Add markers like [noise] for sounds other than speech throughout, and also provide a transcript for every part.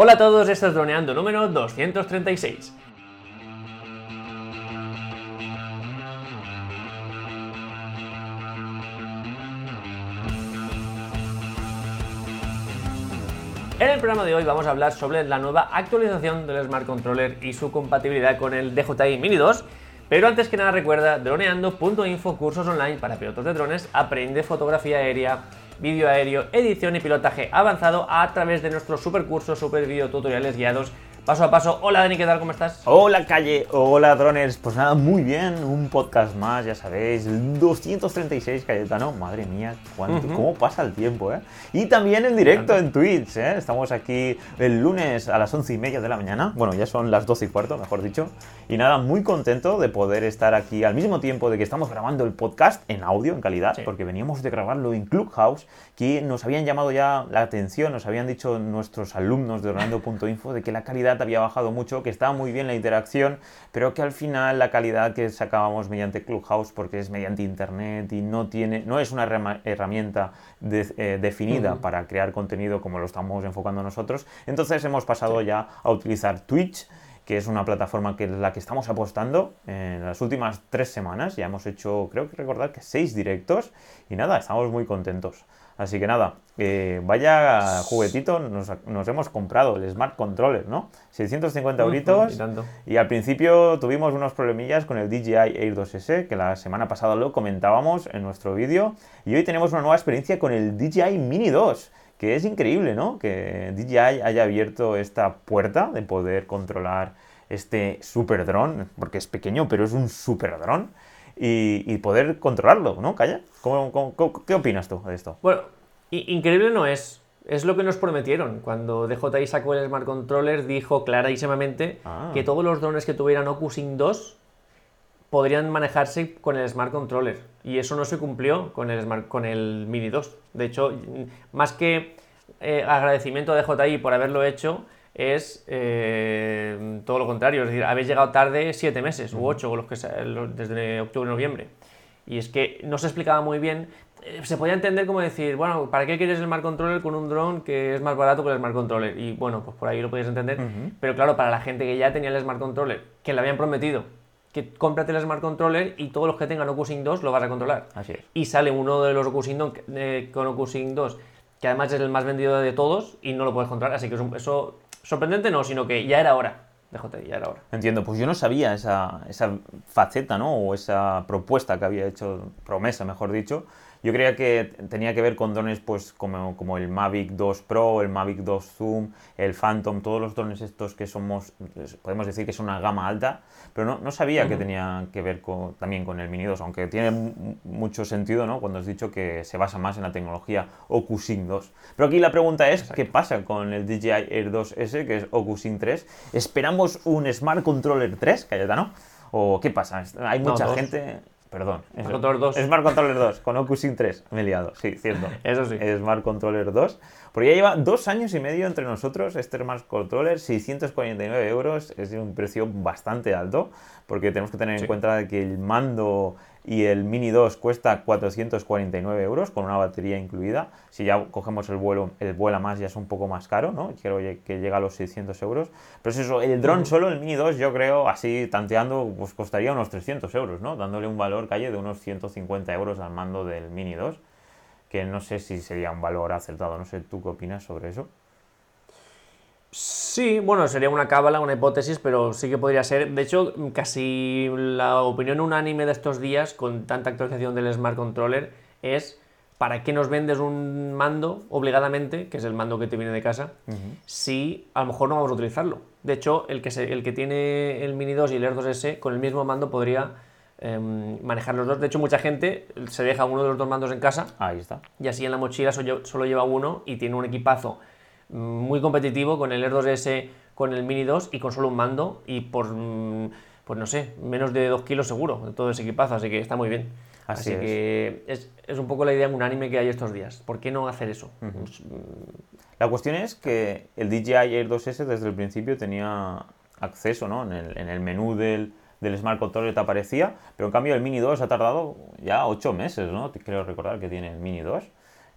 Hola a todos, esto es Droneando número 236. En el programa de hoy vamos a hablar sobre la nueva actualización del Smart Controller y su compatibilidad con el DJI Mini 2. Pero antes que nada recuerda droneando.info cursos online para pilotos de drones, aprende fotografía aérea, vídeo aéreo, edición y pilotaje avanzado a través de nuestros super cursos, super video tutoriales guiados paso a paso. Hola Dani, ¿qué tal? ¿Cómo estás? Hola calle, hola drones. Pues nada, muy bien, un podcast más, ya sabéis, 236 Cayetano. Madre mía, cuánto, cómo pasa el tiempo, ¿eh? Y también en directo en Twitch, ¿eh? Estamos aquí el lunes a las 11 y media de la mañana. Bueno, ya son las 12 y cuarto, mejor dicho. Y nada, muy contento de poder estar aquí al mismo tiempo de que estamos grabando el podcast en audio, en calidad, porque veníamos de grabarlo en Clubhouse, que nos habían llamado ya la atención, nos habían dicho nuestros alumnos de Orlando.info de que la calidad había bajado mucho, que estaba muy bien la interacción, pero que al final la calidad que sacábamos mediante Clubhouse, porque es mediante internet y no tiene, no es una herramienta eh, definida para crear contenido como lo estamos enfocando nosotros, entonces hemos pasado ya a utilizar Twitch que es una plataforma que es la que estamos apostando en las últimas tres semanas. Ya hemos hecho, creo que recordar que seis directos y nada, estamos muy contentos. Así que nada, eh, vaya juguetito nos, hemos comprado, el Smart Controller, ¿no? 650 euritos. Y, al principio tuvimos unos problemillas con el DJI Air 2S, que la semana pasada lo comentábamos en nuestro vídeo. Y hoy tenemos una nueva experiencia con el DJI Mini 2, que es increíble, ¿no? Que DJI haya abierto esta puerta de poder controlar este super dron, porque es pequeño, pero es un super dron y, poder controlarlo, ¿no? Calla. qué opinas tú de esto? Bueno, increíble no es. Es lo que nos prometieron. Cuando DJI sacó el Smart Controller, dijo clarísimamente ah. que todos los drones que tuvieran OcuSync 2 podrían manejarse con el Smart Controller. Y eso no se cumplió con el, Smart, con el Mini 2. De hecho, más que eh, agradecimiento a DJI por haberlo hecho, es eh, todo lo contrario, es decir, habéis llegado tarde siete meses u ocho, los que desde octubre noviembre. Y es que no se explicaba muy bien, eh, se podía entender como decir, bueno, ¿para qué quieres el Smart Controller con un dron que es más barato que el Smart Controller? Y bueno, pues por ahí lo podías entender, pero claro, para la gente que ya tenía el Smart Controller, que le habían prometido que cómprate el Smart Controller y todos los que tengan OcuSync 2 lo vas a controlar. Así es. Y sale uno de los OcuSync eh, con OcuSync 2, que además es el más vendido de todos y no lo puedes controlar, así que eso Sorprendente no, sino que ya era hora de JTI, ya era hora. Entiendo, pues yo no sabía esa, esa faceta, ¿no? O esa propuesta que había hecho, promesa, mejor dicho, yo creía que tenía que ver con drones pues, como, como, el Mavic 2 Pro, el Mavic 2 Zoom, el Phantom, todos los drones estos que somos, podemos decir que son una gama alta, pero no, no sabía que tenía que ver con, también con el Mini 2, aunque tiene mucho sentido ¿no? cuando has dicho que se basa más en la tecnología OcuSync 2. Pero aquí la pregunta es, ¿qué pasa con el DJI Air 2S, que es OcuSync 3? ¿Esperamos un Smart Controller 3, Cayetano? ¿O qué pasa? Hay mucha gente... Perdón. Smart Controller 2. Smart Controller 2, con OcuSync 3. Me he liado, sí, cierto. [laughs] Eso sí. Smart Controller 2. Porque ya lleva dos años y medio entre nosotros este Smart Controller, 649 euros. Es un precio bastante alto, porque tenemos que tener en cuenta que el mando y el Mini 2 cuesta 449 euros con una batería incluida. Si ya cogemos el vuelo, el vuela más ya es un poco más caro, ¿no? Quiero que llega a los 600 euros. Pero es eso, el dron solo, el Mini 2, yo creo, así tanteando, pues costaría unos 300 euros, ¿no? Dándole un valor calle de unos 150 euros al mando del Mini 2, que no sé si sería un valor acertado. No sé, ¿tú qué opinas sobre eso? Sí, bueno, sería una cábala, una hipótesis, pero sí que podría ser. De hecho, casi la opinión unánime de estos días, con tanta actualización del Smart Controller, es ¿para qué nos vendes un mando obligadamente, que es el mando que te viene de casa, si a lo mejor no vamos a utilizarlo? De hecho, el que, el que tiene el Mini 2 y el Air 2S, con el mismo mando podría em, manejar los dos. De hecho, mucha gente se deja uno de los dos mandos en casa. Ahí está. Y así en la mochila solo lleva uno y tiene un equipazo muy competitivo con el Air 2S, con el Mini 2 y con solo un mando y por, mm, pues no sé, menos de 2 kilos seguro de todo ese equipazo, así que está muy bien. Así, que es, es, un poco la idea unánime que hay estos días. ¿Por qué no hacer eso? Pues, mm, la cuestión es que el DJI Air 2S desde el principio tenía acceso ¿no? en, el, en el menú del, del Smart Controller te aparecía, pero en cambio el Mini 2 ha tardado ya 8 meses, ¿no? Quiero recordar que tiene el Mini 2.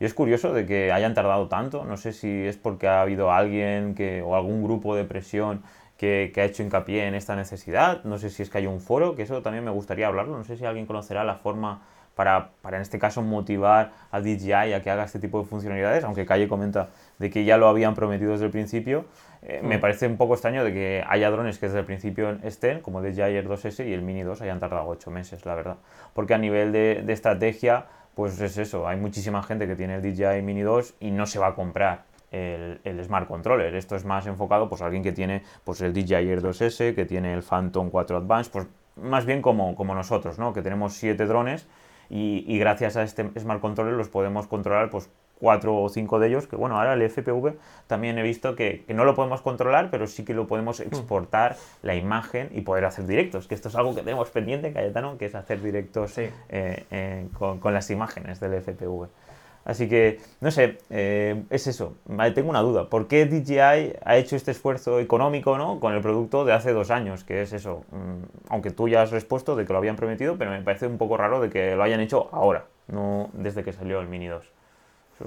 Y es curioso de que hayan tardado tanto, no sé si es porque ha habido alguien que, o algún grupo de presión que, ha hecho hincapié en esta necesidad, no sé si es que hay un foro, que eso también me gustaría hablarlo, no sé si alguien conocerá la forma para, para, en este caso motivar a DJI a que haga este tipo de funcionalidades, aunque Calle comenta de que ya lo habían prometido desde el principio, eh, me mm. parece un poco extraño de que haya drones que desde el principio estén, como DJI Air 2S y el Mini 2 hayan tardado 8 meses, la verdad. Porque a nivel de, de estrategia, pues es eso, hay muchísima gente que tiene el DJI Mini 2 y no se va a comprar el, el, Smart Controller. Esto es más enfocado pues a alguien que tiene pues el DJI Air 2S, que tiene el Phantom 4 Advance, pues más bien como, como nosotros, ¿no? Que tenemos 7 drones y, y, gracias a este Smart Controller los podemos controlar pues cuatro o cinco de ellos, que bueno, ahora el FPV también he visto que, no lo podemos controlar, pero sí que lo podemos mm. exportar la imagen y poder hacer directos, que esto es algo que tenemos pendiente, Cayetano, que es hacer directos eh, eh, con, las imágenes del FPV. Así que, no sé, eh, es eso. Tengo una duda. ¿Por qué DJI ha hecho este esfuerzo económico ¿no? con el producto de hace dos años? Que es eso. Mm, aunque tú ya has respuesto de que lo habían prometido, pero me parece un poco raro de que lo hayan hecho ahora, no desde que salió el Mini 2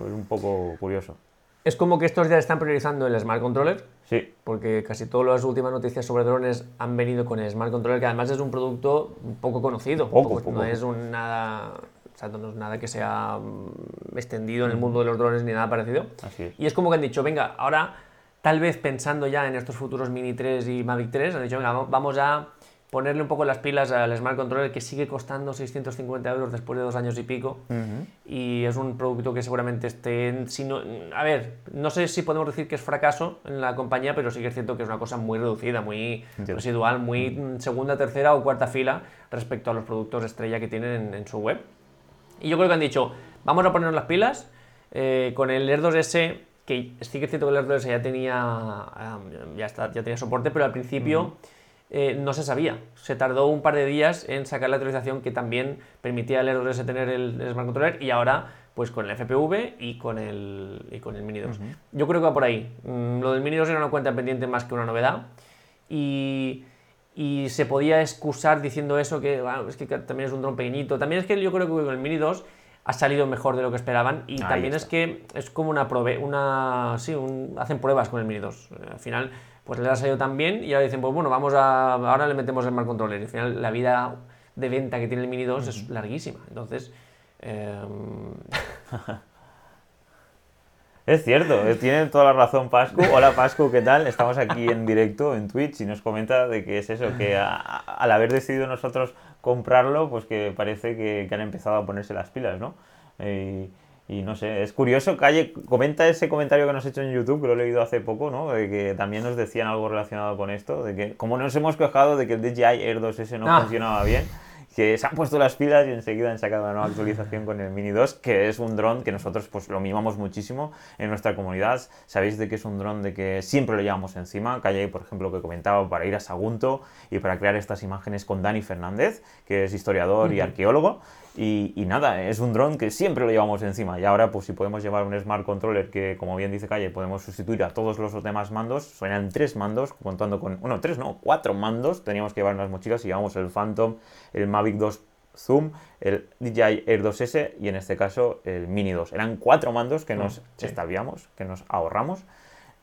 es un poco curioso. Es como que estos ya están priorizando el Smart Controller. Sí. Porque casi todas las últimas noticias sobre drones han venido con el Smart Controller, que además es un producto poco conocido. Poco, poco. No es un nada. no es nada que sea mm, extendido en el mundo de los drones ni nada parecido. Así Y es como que han dicho, venga, ahora tal vez pensando ya en estos futuros Mini 3 y Mavic 3, han dicho, venga, vamos a ponerle un poco las pilas al Smart Controller que sigue costando 650 euros después de dos años y pico. Y es un producto que seguramente esté. Si a ver, no sé si podemos decir que es fracaso en la compañía, pero sí que es cierto que es una cosa muy reducida, muy residual, muy segunda, tercera o cuarta fila respecto a los productos estrella que tienen en, su web. Y yo creo que han dicho, vamos a ponernos las pilas eh, con el Air 2S que sí que es cierto que el Air 2S ya tenía, ya, está, ya tenía soporte, pero al principio eh, no se sabía. Se tardó un par de días en sacar la actualización que también permitía al R2S tener el, Smart Controller y ahora pues con el FPV y con el, y con el Mini 2. Yo creo que va por ahí. Mm, lo del Mini 2 era una cuenta pendiente más que una novedad y, y se podía excusar diciendo eso, que es que también es un dron pequeñito. También es que yo creo que con el Mini 2 ha salido mejor de lo que esperaban y también es que es como una prueba, una, sí, hacen pruebas con el Mini 2. Al final pues le ha salido tan bien y ahora dicen, pues bueno, vamos a, ahora le metemos el Smart Controller. Y al final la vida de venta que tiene el Mini 2 es larguísima. Entonces... Em, [laughs] es cierto, eh, tiene toda la razón Pascu. Hola Pascu, ¿qué tal? Estamos aquí en directo en Twitch y nos comenta de que es eso, que al haber decidido nosotros comprarlo, pues que parece que, han empezado a ponerse las pilas, ¿no? Eh, y no sé, es curioso, Calle, comenta ese comentario que nos has hecho en YouTube, que lo he leído hace poco, ¿no? De que también nos decían algo relacionado con esto, de que como nos hemos quejado de que el DJI Air 2S no ah. funcionaba bien, que se han puesto las pilas y enseguida han sacado una nueva actualización con el Mini 2, que es un dron que nosotros pues lo mimamos muchísimo en nuestra comunidad. Sabéis de que es un dron de que siempre lo llevamos encima. Calle, por ejemplo, que comentaba para ir a Sagunto y para crear estas imágenes con Dani Fernández, que es historiador y arqueólogo. Y, nada, es un dron que siempre lo llevamos encima. Y ahora, pues si podemos llevar un Smart Controller que, como bien dice Calle, podemos sustituir a todos los demás mandos, suenan tres mandos, contando con, bueno, tres no, cuatro mandos. Teníamos que llevar unas mochilas y llevamos el Phantom, el Mavic 2 Zoom, el DJI Air 2S y en este caso el Mini 2. Eran cuatro mandos que nos sí. que nos ahorramos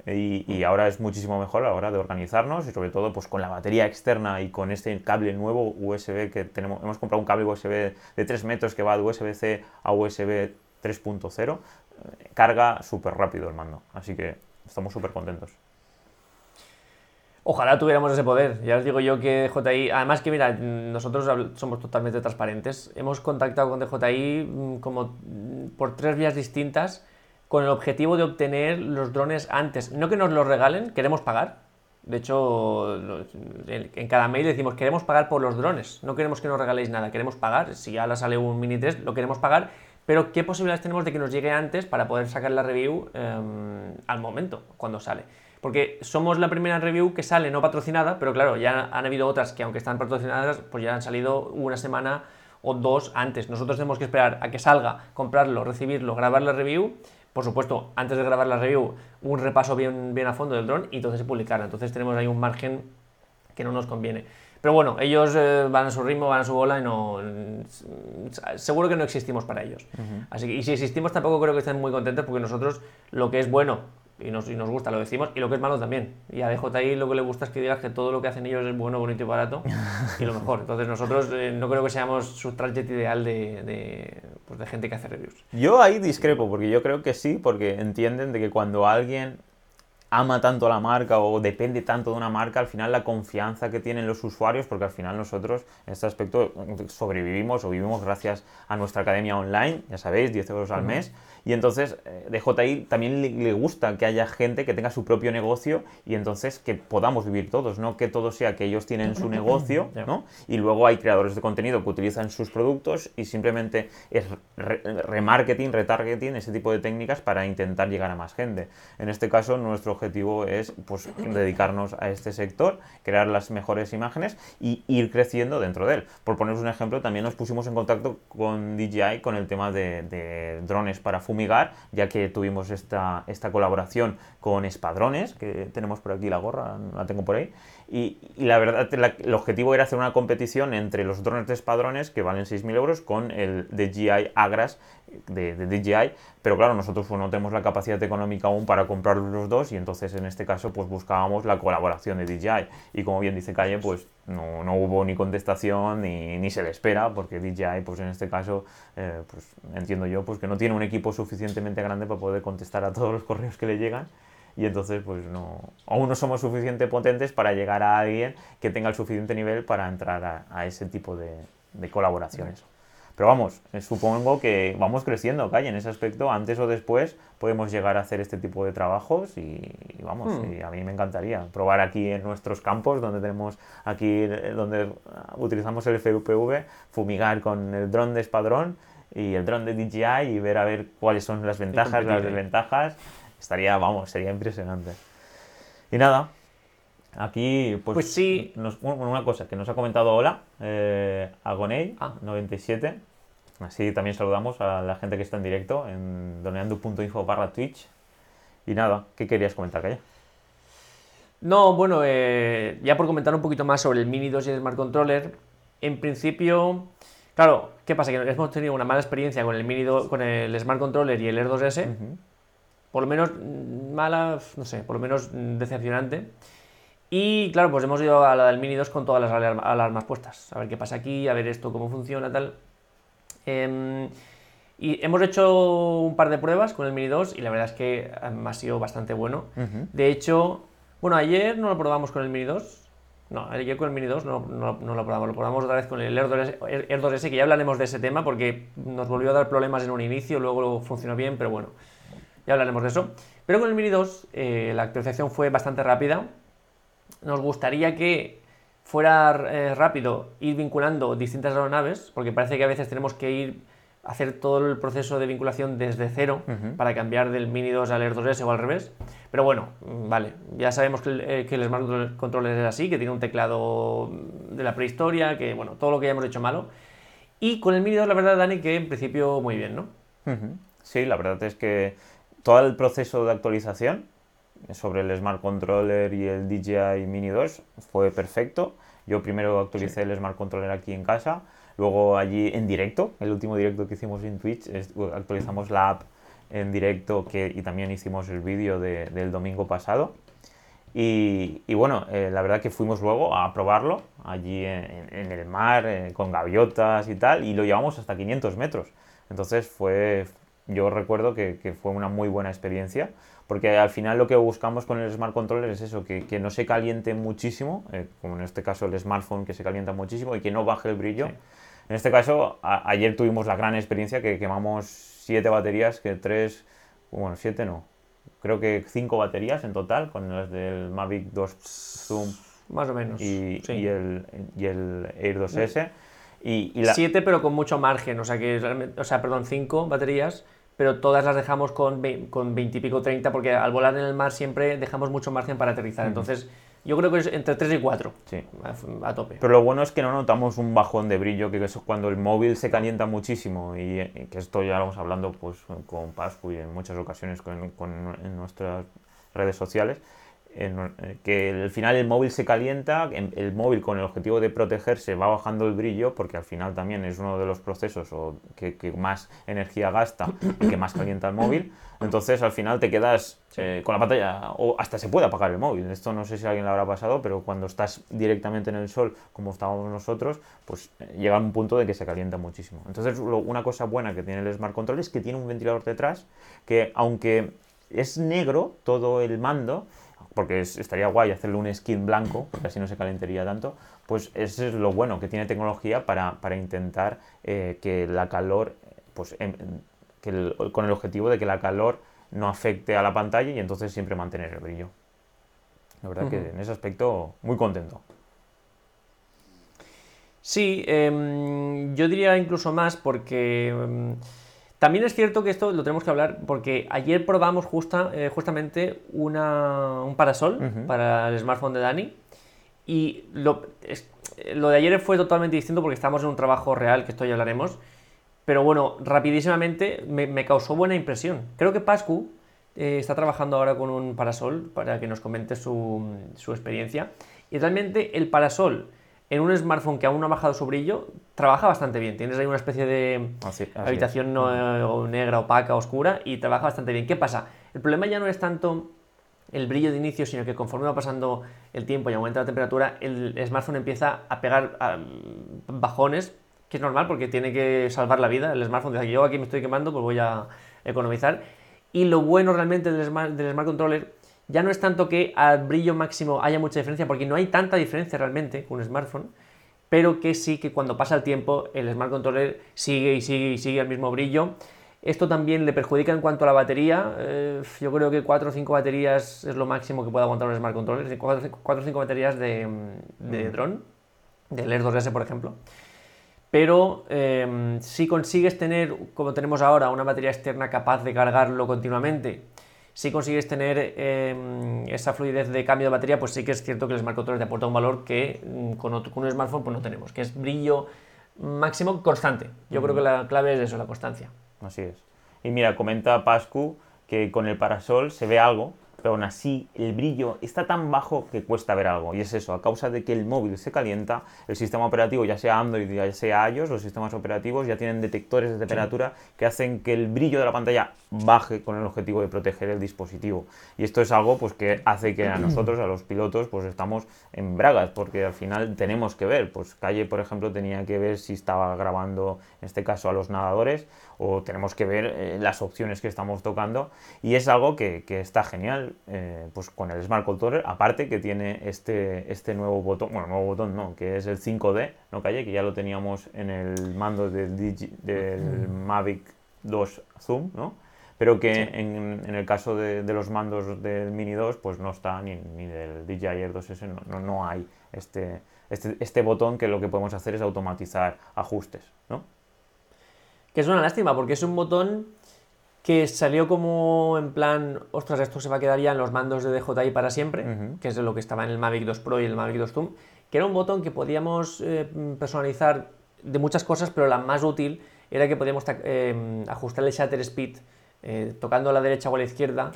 y, ahora es muchísimo mejor a la hora de organizarnos y sobre todo pues con la batería externa y con este cable nuevo USB que tenemos, hemos comprado un cable USB de 3 metros que va de USB-C a USB 3.0, carga súper rápido el mando, así que estamos súper contentos. Ojalá tuviéramos ese poder. Ya os digo yo que DJI, además que mira, nosotros somos totalmente transparentes. Hemos contactado con DJI mm, como mm, por tres vías distintas con el objetivo de obtener los drones antes. No que nos los regalen, queremos pagar. De hecho, en cada mail decimos, queremos pagar por los drones, no queremos que nos regaléis nada, queremos pagar. Si ya la sale un Mini 3, lo queremos pagar, pero ¿qué posibilidades tenemos de que nos llegue antes para poder sacar la review em, al momento, cuando sale? Porque somos la primera review que sale no patrocinada, pero claro, ya han habido otras que aunque están patrocinadas, pues ya han salido una semana o dos antes. Nosotros tenemos que esperar a que salga, comprarlo, recibirlo, grabar la review por supuesto, antes de grabar la review, un repaso bien, bien a fondo del dron y entonces publicarla. Entonces tenemos ahí un margen que no nos conviene. Pero bueno, ellos eh, van a su ritmo, van a su bola y no. Seguro que no existimos para ellos. Así que, y si existimos, tampoco creo que estén muy contentos porque nosotros lo que es bueno y nos, y nos gusta, lo decimos, y lo que es malo también. Y a DJI lo que le gusta es que digas que todo lo que hacen ellos es bueno, bonito y barato y lo mejor. Entonces nosotros eh, no creo que seamos su target ideal de, de, pues de gente que hace reviews. Yo ahí discrepo, porque yo creo que sí, porque entienden de que cuando alguien ama tanto a la marca o depende tanto de una marca, al final la confianza que tienen los usuarios, porque al final nosotros en este aspecto sobrevivimos o vivimos gracias a nuestra academia online, ya sabéis, 10 euros al mes. Y entonces eh, DJI también le, gusta que haya gente que tenga su propio negocio y entonces que podamos vivir todos, no que todo sea que ellos tienen su [laughs] negocio, ¿no? Y luego hay creadores de contenido que utilizan sus productos y simplemente es remarketing, retargeting, ese tipo de técnicas para intentar llegar a más gente. En este caso, nuestro objetivo es pues, dedicarnos a este sector, crear las mejores imágenes y ir creciendo dentro de él. Por poneros un ejemplo, también nos pusimos en contacto con DJI con el tema de, de drones para fumigar, ya que tuvimos esta, esta colaboración con Espadrones, que tenemos por aquí la gorra, la tengo por ahí, y, la verdad, el objetivo era hacer una competición entre los drones de Espadrones, que valen 6.000 euros, con el DJI Agras de, de, DJI, pero claro, nosotros pues, no tenemos la capacidad económica aún para comprar los dos y entonces en este caso pues buscábamos la colaboración de DJI y como bien dice Calle, pues no, no hubo ni contestación ni, ni, se le espera porque DJI pues en este caso eh, pues entiendo yo pues que no tiene un equipo suficientemente grande para poder contestar a todos los correos que le llegan y entonces pues no, aún no somos suficientemente potentes para llegar a alguien que tenga el suficiente nivel para entrar a, ese tipo de, de colaboraciones. Pero vamos, eh, supongo que vamos creciendo, Calle, en ese aspecto, antes o después podemos llegar a hacer este tipo de trabajos y, vamos, hmm. a mí me encantaría probar aquí en nuestros campos, donde tenemos aquí, eh, donde utilizamos el FPV, fumigar con el dron de espadrón y el dron de DJI y ver a ver cuáles son las ventajas, las desventajas. Estaría, vamos, sería impresionante. Y nada, Aquí, pues, pues sí. una cosa que nos ha comentado hola, eh, Agonei97. Ah. Así también saludamos a la gente que está en directo en doneando.info barra Twitch. Y nada, ¿qué querías comentar, Calla? No, bueno, eh, ya por comentar un poquito más sobre el Mini 2 y el Smart Controller, en principio, claro, ¿qué pasa? Que hemos tenido una mala experiencia con el Mini con el Smart Controller y el Air 2S, por lo menos mm, mala, no sé, por lo menos mm, decepcionante. Y claro, pues hemos ido a la del Mini 2 con todas las alarmas puestas, a ver qué pasa aquí, a ver esto, cómo funciona, tal. Em, y hemos hecho un par de pruebas con el Mini 2 y la verdad es que em, ha sido bastante bueno. De hecho, bueno, ayer no lo probamos con el Mini 2. No, ayer con el Mini 2 no, no, lo probamos, lo probamos otra vez con el Air 2S, que ya hablaremos de ese tema porque nos volvió a dar problemas en un inicio, luego funcionó bien, pero bueno, ya hablaremos de eso. Pero con el Mini 2 eh, la actualización fue bastante rápida. Nos gustaría que fuera eh, rápido ir vinculando distintas aeronaves, porque parece que a veces tenemos que ir a hacer todo el proceso de vinculación desde cero para cambiar del Mini 2 al Air 2S o al revés. Pero bueno, mm, vale, ya sabemos que el, eh, que el Smart Controller es así, que tiene un teclado de la prehistoria, que bueno, todo lo que hayamos hecho malo. Y con el Mini 2, la verdad, Dani, que en principio muy bien, ¿no? Sí, la verdad es que todo el proceso de actualización sobre el Smart Controller y el DJI Mini 2 fue perfecto. Yo primero actualicé el Smart Controller aquí en casa, luego allí en directo, el último directo que hicimos en Twitch, actualizamos la app en directo que, y también hicimos el vídeo de, del domingo pasado. Y, y bueno, eh, la verdad que fuimos luego a probarlo allí en, en el mar, eh, con gaviotas y tal, y lo llevamos hasta 500 metros. Entonces fue, yo recuerdo que, que fue una muy buena experiencia porque al final lo que buscamos con el Smart Controller es eso, que, que no se caliente muchísimo, eh, como en este caso el smartphone que se calienta muchísimo y que no baje el brillo. En este caso, ayer tuvimos la gran experiencia que quemamos siete baterías, que tres, bueno, siete no, creo que cinco baterías en total, con las del Mavic 2 Zoom. Más o menos. Y, y, el, y el Air 2S. Y, y Siete, pero con mucho margen, o sea, que, o sea, perdón, cinco baterías pero todas las dejamos con, con 20 y pico, 30, porque al volar en el mar siempre dejamos mucho margen para aterrizar. Entonces, yo creo que es entre 3 y 4 sí. a, tope. Pero lo bueno es que no notamos un bajón de brillo, que eso cuando el móvil se calienta muchísimo, y, que esto ya lo vamos hablando pues, con Pascu y en muchas ocasiones con, en nuestras redes sociales, eh, que al final el móvil se calienta, el móvil con el objetivo de protegerse va bajando el brillo, porque al final también es uno de los procesos o que, más energía gasta y que más calienta el móvil. Entonces al final te quedas eh, con la pantalla, o hasta se puede apagar el móvil. Esto no sé si a alguien le habrá pasado, pero cuando estás directamente en el sol, como estábamos nosotros, pues eh, llega un punto de que se calienta muchísimo. Entonces una cosa buena que tiene el Smart Control es que tiene un ventilador detrás que aunque es negro todo el mando, porque estaría guay hacerle un skin blanco, porque así no se calentaría tanto, pues eso es lo bueno, que tiene tecnología para, intentar eh, que la calor, pues em, con el objetivo de que la calor no afecte a la pantalla y entonces siempre mantener el brillo. La verdad que en ese aspecto muy contento. Sí, em, yo diría incluso más porque... Em, también es cierto que esto lo tenemos que hablar porque ayer probamos justa, eh, justamente un parasol para el smartphone de Dani y lo, lo, de ayer fue totalmente distinto porque estamos en un trabajo real, que esto ya hablaremos, pero bueno, rapidísimamente me, causó buena impresión. Creo que Pascu eh, está trabajando ahora con un parasol para que nos comente su, su experiencia y realmente el parasol en un smartphone que aún no ha bajado su brillo, trabaja bastante bien. Tienes ahí una especie de habitación no, negra, opaca, oscura y trabaja bastante bien. ¿Qué pasa? El problema ya no es tanto el brillo de inicio, sino que conforme va pasando el tiempo y aumenta la temperatura, el smartphone empieza a pegar bajones, que es normal porque tiene que salvar la vida. El smartphone dice, yo aquí me estoy quemando, pues voy a economizar. Y lo bueno realmente del Smart, del smart Controller ya no es tanto que al brillo máximo haya mucha diferencia, porque no hay tanta diferencia realmente con un smartphone, pero que sí que cuando pasa el tiempo el Smart Controller sigue y sigue y sigue el mismo brillo. Esto también le perjudica en cuanto a la batería. Eh, yo creo que 4 o 5 baterías es lo máximo que puede aguantar un Smart Controller. 4 o 5 baterías de, de mm. drone, del Air 2S por ejemplo. Pero eh, si consigues tener, como tenemos ahora, una batería externa capaz de cargarlo continuamente si consigues tener em, esa fluidez de cambio de batería, pues sí que es cierto que el Smart Controller te aporta un valor que mm, con, un smartphone pues no tenemos, que es brillo máximo constante. Yo creo que la clave es eso, la constancia. Así es. Y mira, comenta Pascu que con el parasol se ve algo, pero aún así el brillo está tan bajo que cuesta ver algo. Y es eso, a causa de que el móvil se calienta, el sistema operativo, ya sea Android, ya sea iOS, los sistemas operativos ya tienen detectores de temperatura que hacen que el brillo de la pantalla baje con el objetivo de proteger el dispositivo. Y esto es algo pues, que hace que a nosotros, a los pilotos, pues estamos en bragas, porque al final tenemos que ver. Pues Calle, por ejemplo, tenía que ver si estaba grabando, en este caso, a los nadadores, o tenemos que ver eh, las opciones que estamos tocando. Y es algo que, que está genial eh, pues con el Smart Controller, aparte que tiene este, este nuevo botón, bueno, nuevo botón no, que es el 5D, no calle, que ya lo teníamos en el mando del, del Mavic 2 Zoom, ¿no? Pero que en, en, el caso de, de, los mandos del Mini 2, pues no está ni, ni del DJI Air 2S, no, no, no hay este, este, este botón que lo que podemos hacer es automatizar ajustes, ¿no? Que es una lástima, porque es un botón que salió como en plan, ostras, esto se va a quedar ya en los mandos de DJI para siempre, que es de lo que estaba en el Mavic 2 Pro y el Mavic 2 Zoom, que era un botón que podíamos eh, personalizar de muchas cosas, pero la más útil era que podíamos eh, ajustar el shutter speed eh, tocando a la derecha o a la izquierda,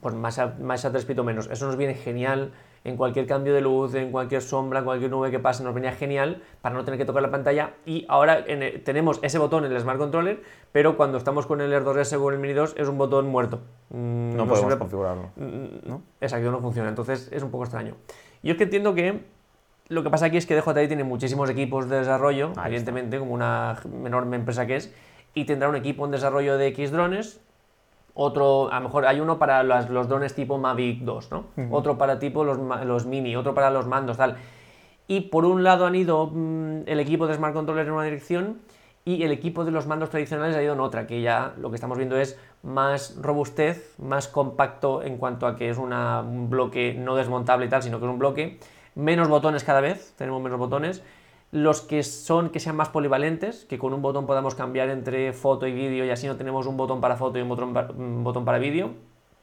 pues más, más shutter speed o menos. Eso nos viene genial en cualquier cambio de luz, en cualquier sombra, en cualquier nube que pase, nos venía genial para no tener que tocar la pantalla. Y ahora tenemos ese botón en el Smart Controller, pero cuando estamos con el Air 2S o el Mini 2 es un botón muerto. Mm, no, podemos configurarlo. Mm, ¿no? Exacto, no funciona. Entonces es un poco extraño. Yo es que entiendo que lo que pasa aquí es que DJI tiene muchísimos equipos de desarrollo, evidentemente, como una enorme empresa que es, y tendrá un equipo en desarrollo de X drones otro, a lo mejor hay uno para los drones tipo Mavic 2, ¿no? Otro para tipo los, los, mini, otro para los mandos, tal. Y por un lado han ido mm, el equipo de Smart Controller en una dirección y el equipo de los mandos tradicionales ha ido en otra, que ya lo que estamos viendo es más robustez, más compacto en cuanto a que es un bloque no desmontable y tal, sino que es un bloque, menos botones cada vez, tenemos menos botones, los que son que sean más polivalentes, que con un botón podamos cambiar entre foto y vídeo y así no tenemos un botón para foto y un botón para, vídeo.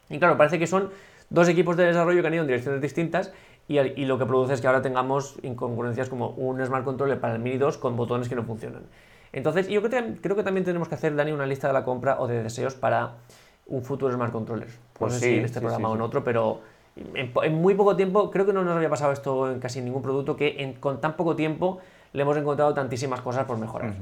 Y claro, parece que son dos equipos de desarrollo que han ido en direcciones distintas y, lo que produce es que ahora tengamos incongruencias como un Smart Controller para el Mini 2 con botones que no funcionan. Entonces, yo creo que, también tenemos que hacer, Dani, una lista de la compra o de deseos para un futuro Smart Controller. Pues sí, en este programa o en otro, pero En, muy poco tiempo, creo que no nos había pasado esto en casi ningún producto, que con tan poco tiempo le hemos encontrado tantísimas cosas por mejorar.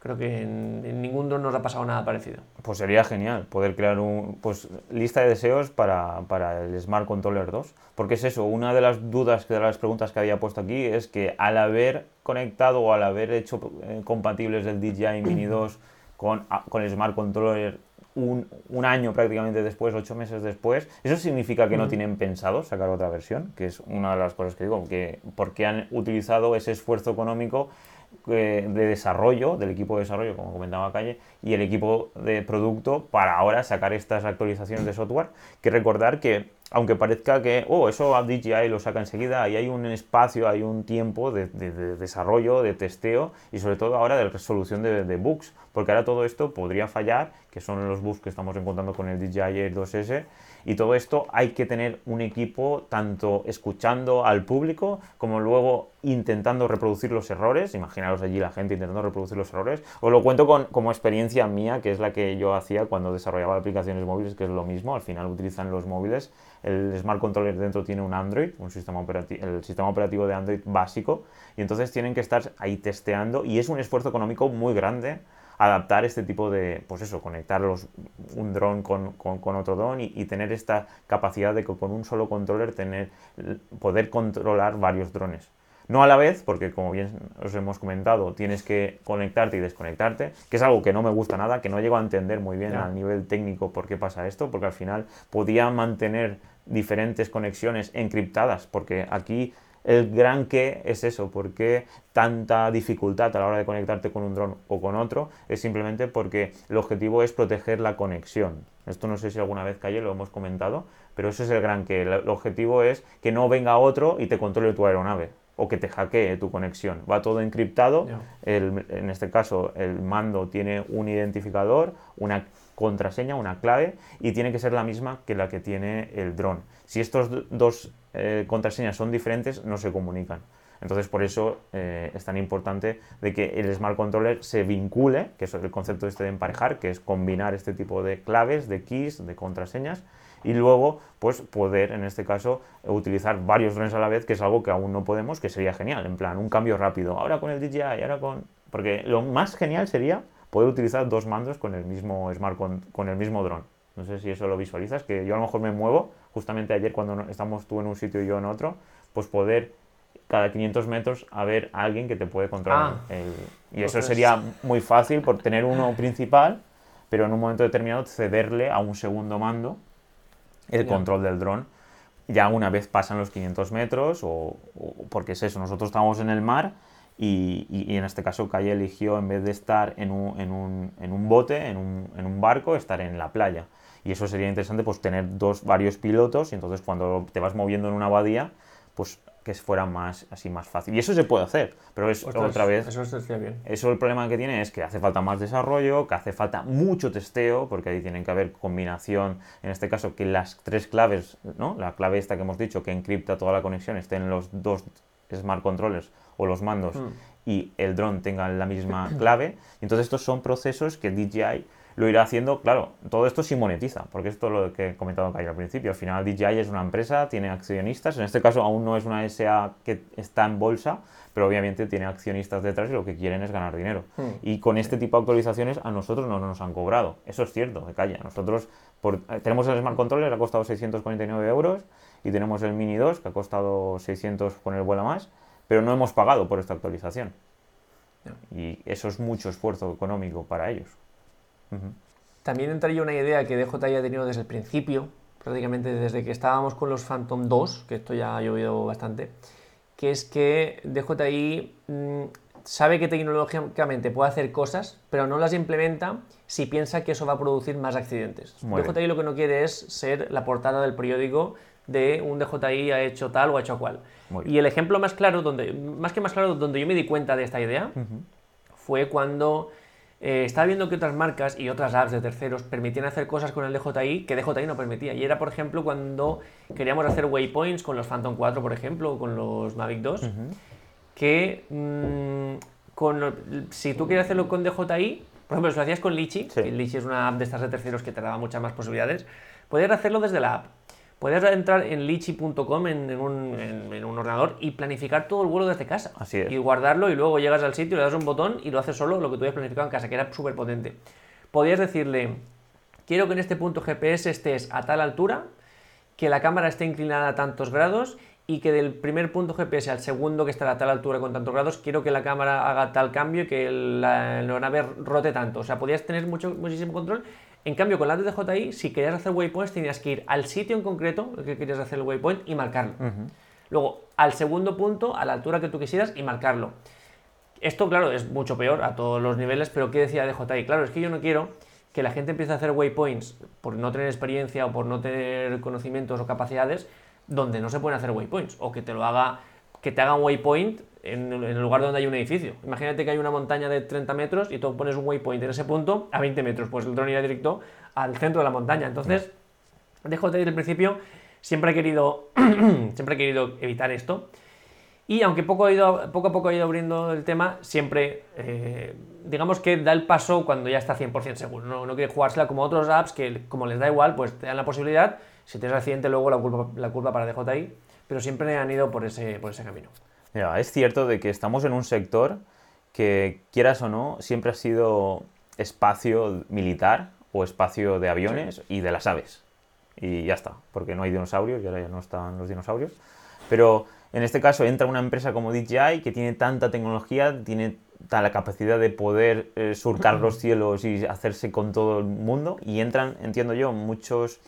Creo que en, ningún drone nos ha pasado nada parecido. Pues sería genial poder crear un pues lista de deseos para, para, el Smart Controller 2. Porque es eso, una de las dudas, de las preguntas que había puesto aquí es que al haber conectado o al haber hecho eh, compatibles el DJI Mini [clears throat] 2 con, con el Smart Controller un, un, año prácticamente después, ocho meses después, ¿eso significa que no tienen pensado sacar otra versión? Que es una de las cosas que digo, que porque han utilizado ese esfuerzo económico eh, de desarrollo, del equipo de desarrollo, como comentaba Calle, y el equipo de producto para ahora sacar estas actualizaciones de software. Que recordar que, aunque parezca que, oh, eso a DJI lo saca enseguida, ahí hay un espacio, hay un tiempo de, desarrollo, de testeo y sobre todo ahora de resolución de, bugs, porque ahora todo esto podría fallar, que son los bugs que estamos encontrando con el DJI Air 2S, y todo esto hay que tener un equipo tanto escuchando al público como luego intentando reproducir los errores. Imaginaros allí la gente intentando reproducir los errores. Os lo cuento con, como experiencia mía, que es la que yo hacía cuando desarrollaba aplicaciones móviles, que es lo mismo. Al final utilizan los móviles. El Smart Controller dentro tiene un Android, un sistema operativo, el sistema operativo de Android básico. Y entonces tienen que estar ahí testeando y es un esfuerzo económico muy grande adaptar este tipo de, pues eso, conectar un dron con, otro dron y, tener esta capacidad de que con un solo controller tener, poder controlar varios drones. No a la vez, porque como bien os hemos comentado, tienes que conectarte y desconectarte, que es algo que no me gusta nada, que no llego a entender muy bien a nivel técnico por qué pasa esto, porque al final podía mantener diferentes conexiones encriptadas, porque aquí el gran qué es eso, por qué tanta dificultad a la hora de conectarte con un dron o con otro, es simplemente porque el objetivo es proteger la conexión. Esto no sé si alguna vez, Calle, lo hemos comentado, pero ese es el gran qué. El objetivo es que no venga otro y te controle tu aeronave o que te hackee tu conexión. Va todo encriptado. en este caso, el mando tiene un identificador, una contraseña, una clave, y tiene que ser la misma que la que tiene el dron. Si estos dos eh, contraseñas son diferentes, no se comunican. Entonces, por eso eh, es tan importante de que el Smart Controller se vincule, que es el concepto este de emparejar, que es combinar este tipo de claves, de keys, de contraseñas, y luego, pues, poder, en este caso, utilizar varios drones a la vez, que es algo que aún no podemos, que sería genial, en plan, un cambio rápido. Ahora con el DJI, ahora con... Porque lo más genial sería poder utilizar dos mandos con el mismo Smart con, el mismo dron. No sé si eso lo visualizas, que yo a lo mejor me muevo, justamente ayer cuando estamos tú en un sitio y yo en otro, pues poder cada 500 metros a ver a alguien que te puede controlar. Ah, y eso sería muy fácil por tener uno principal, pero en un momento determinado cederle a un segundo mando el control del dron. Ya una vez pasan los 500 metros, o, porque es eso, nosotros estamos en el mar y, en este caso Calle eligió, en vez de estar en un, en un, en un bote, en un, en un, barco, estar en la playa. Y eso sería interesante, pues tener dos, varios pilotos, y entonces cuando te vas moviendo en una abadía, pues que fuera más así más fácil. Y eso se puede hacer, pero es otra vez. Eso bien. Eso el problema que tiene es que hace falta más desarrollo, que hace falta mucho testeo, porque ahí tienen que haber combinación, en este caso, que las tres claves, ¿no? La clave esta que hemos dicho, que encripta toda la conexión, estén en los dos smart controllers o los mandos mm. y el dron tengan la misma clave. Entonces estos son procesos que DJI lo irá haciendo, claro, todo esto sí monetiza, porque esto es lo que he comentado al principio. Al final DJI es una empresa, tiene accionistas, en este caso aún no es una SA que está en bolsa, pero obviamente tiene accionistas detrás y lo que quieren es ganar dinero. Mm. Y con este tipo de actualizaciones a nosotros no nos han cobrado. Eso es cierto, de calle. Nosotros por, tenemos el Smart Controller, ha costado 649 euros, y tenemos el Mini 2, que ha costado 600 con el vuelo más, pero no hemos pagado por esta actualización. Y eso es mucho esfuerzo económico para ellos. También entraría una idea que DJI ha tenido desde el principio, prácticamente desde que estábamos con los Phantom 2, que esto ya ha llovido bastante, que es que DJI mm, sabe que tecnológicamente puede hacer cosas, pero no las implementa si piensa que eso va a producir más accidentes. DJI lo que no quiere es ser la portada del periódico de un DJI ha hecho tal o ha hecho cual. Y el ejemplo más claro, donde, más que más claro, donde yo me di cuenta de esta idea, fue cuando eh, estaba viendo que otras marcas y otras apps de terceros permitían hacer cosas con el DJI que DJI no permitía. Y era, por ejemplo, cuando queríamos hacer waypoints con los Phantom 4, por ejemplo, o con los Mavic 2, que mm, con, si tú quieres hacerlo con DJI, por ejemplo, si lo hacías con Litchi, que Litchi es una app de estas de terceros que te daba muchas más posibilidades, podías hacerlo desde la app. Podías entrar en lichi.com en, en, un, en, un, ordenador y planificar todo el vuelo desde casa. Así es. Y guardarlo y luego llegas al sitio, le das un botón y lo haces solo lo que tú habías planificado en casa, que era súper potente. Podías decirle, quiero que en este punto GPS estés a tal altura, que la cámara esté inclinada a tantos grados y que del primer punto GPS al segundo que está a tal altura con tantos grados, quiero que la cámara haga tal cambio y que la aeronave rote tanto. O sea, podías tener mucho, muchísimo control. En cambio, con la DJI, si querías hacer waypoints, tenías que ir al sitio en concreto el que querías hacer el waypoint y marcarlo. Luego, al segundo punto, a la altura que tú quisieras y marcarlo. Esto, claro, es mucho peor a todos los niveles, pero ¿qué decía DJI? Claro, es que yo no quiero que la gente empiece a hacer waypoints por no tener experiencia o por no tener conocimientos o capacidades donde no se pueden hacer waypoints o que te lo haga que te haga un waypoint en, el lugar donde hay un edificio. Imagínate que hay una montaña de 30 metros y tú pones un waypoint en ese punto a 20 metros, pues el dron irá directo al centro de la montaña. Entonces, dejo desde el principio, siempre he querido, [clears throat] siempre he querido evitar esto. Y aunque poco, ido, poco a poco he ido abriendo el tema, siempre, eh, digamos que da el paso cuando ya está 100% seguro. No, no quiere jugársela como otros apps que, como les da igual, pues te dan la posibilidad. Si tienes accidente, luego la culpa, la culpa para DJI. Pero siempre han ido por ese, por ese camino. Ya, es cierto de que estamos en un sector que, quieras o no, siempre ha sido espacio militar o espacio de aviones y de las aves. Y ya está, porque no hay dinosaurios y ahora ya no están los dinosaurios. Pero en este caso entra una empresa como DJI que tiene tanta tecnología, tiene la capacidad de poder eh, surcar los [laughs] cielos y hacerse con todo el mundo y entran, entiendo yo, muchos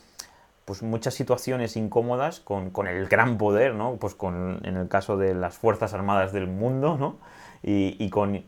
pues muchas situaciones incómodas con, con, el gran poder, ¿no? Pues con, en el caso de las Fuerzas Armadas del mundo, ¿no? Y, y con eh,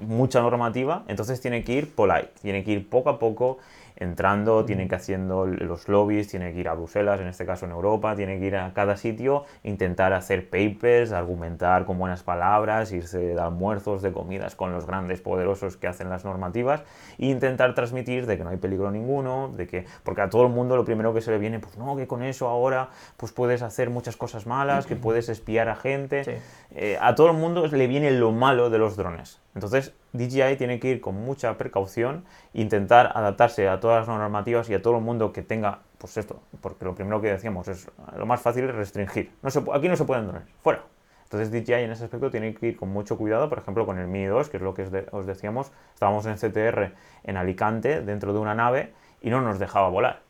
mucha normativa, entonces tiene que ir polite, tiene que ir poco a poco entrando, tiene que haciendo los lobbies, tiene que ir a Bruselas, en este caso en Europa, tiene que ir a cada sitio, intentar hacer papers, argumentar con buenas palabras, irse de almuerzos, de comidas con los grandes poderosos que hacen las normativas e intentar transmitir de que no hay peligro ninguno, de que porque a todo el mundo lo primero que se le viene, pues no, que con eso ahora pues puedes hacer muchas cosas malas, que puedes espiar a gente. Eh, a todo el mundo le viene lo malo de los drones. Entonces, DJI tiene que ir con mucha precaución, intentar adaptarse a todas las normativas y a todo el mundo que tenga, pues esto, porque lo primero que decíamos es, lo más fácil es restringir. No se, aquí no se pueden drones, fuera. Entonces DJI en ese aspecto tiene que ir con mucho cuidado, por ejemplo con el Mini 2, que es lo que os decíamos, estábamos en CTR en Alicante, dentro de una nave, y no nos dejaba volar.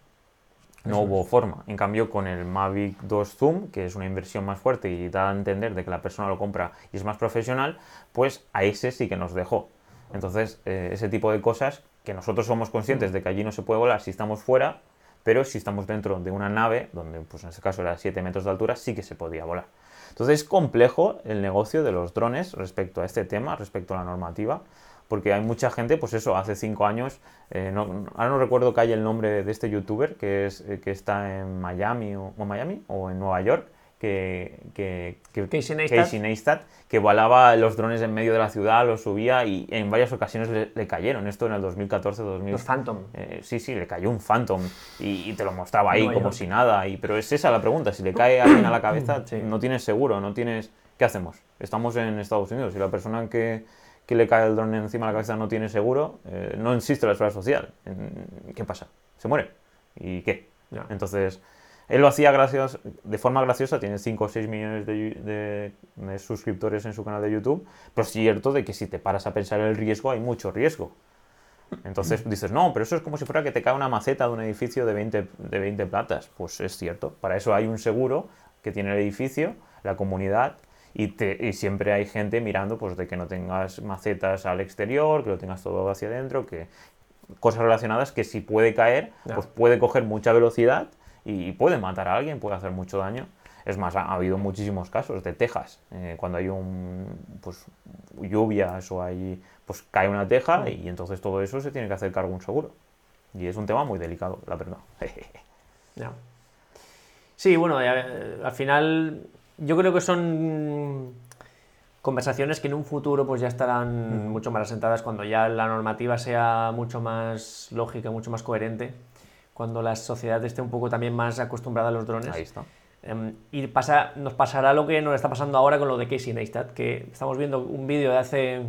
No hubo forma. En cambio, con el Mavic 2 Zoom, que es una inversión más fuerte y da a entender de que la persona lo compra y es más profesional, pues a ese sí que nos dejó. Entonces, eh, ese tipo de cosas que nosotros somos conscientes de que allí no se puede volar si estamos fuera, pero si estamos dentro de una nave, donde pues en este caso era 7 metros de altura, sí que se podía volar. Entonces es complejo el negocio de los drones respecto a este tema, respecto a la normativa porque hay mucha gente, pues eso, hace cinco años, eh, no, ahora no recuerdo que haya el nombre de este youtuber que, es, eh, que está en Miami o, Miami o en Nueva York, que, que, que Casey, Neistat. que volaba los drones en medio de la ciudad, los subía y en varias ocasiones le, cayeron. Esto en el 2014-2000. Los Phantom. Eh, sí, sí, le cayó un Phantom y, te lo mostraba ahí como si nada. Y, pero es esa la pregunta, si le cae alguien a la [coughs] cabeza, no tienes seguro, no tienes... ¿Qué hacemos? Estamos en Estados Unidos y la persona que que le cae el dron encima de la cabeza no tiene seguro, eh, no existe la esfera social. ¿Qué pasa? Se muere. ¿Y qué? Entonces, él lo hacía gracias, de forma graciosa, tiene 5 o 6 millones de, suscriptores en su canal de YouTube, pero es cierto de que si te paras a pensar el riesgo, hay mucho riesgo. Entonces dices, no, pero eso es como si fuera que te cae una maceta de un edificio de 20, de 20 platas. Pues es cierto, para eso hay un seguro que tiene el edificio, la comunidad, y, siempre hay gente mirando pues de que no tengas macetas al exterior, que lo tengas todo hacia adentro, que cosas relacionadas que si puede caer, pues puede coger mucha velocidad y puede matar a alguien, puede hacer mucho daño. Es más, ha, habido muchísimos casos de Texas, eh, cuando hay un, pues, lluvias o hay, pues cae una teja y entonces todo eso se tiene que hacer cargo un seguro. Y es un tema muy delicado, la verdad. [laughs] Sí, bueno, al final yo creo que son conversaciones que en un futuro pues ya estarán mucho más asentadas cuando ya la normativa sea mucho más lógica, mucho más coherente, cuando la sociedad esté un poco también más acostumbrada a los drones. Ahí está. Em, y pasa, nos pasará lo que nos está pasando ahora con lo de Casey Neistat, que estamos viendo un vídeo de hace,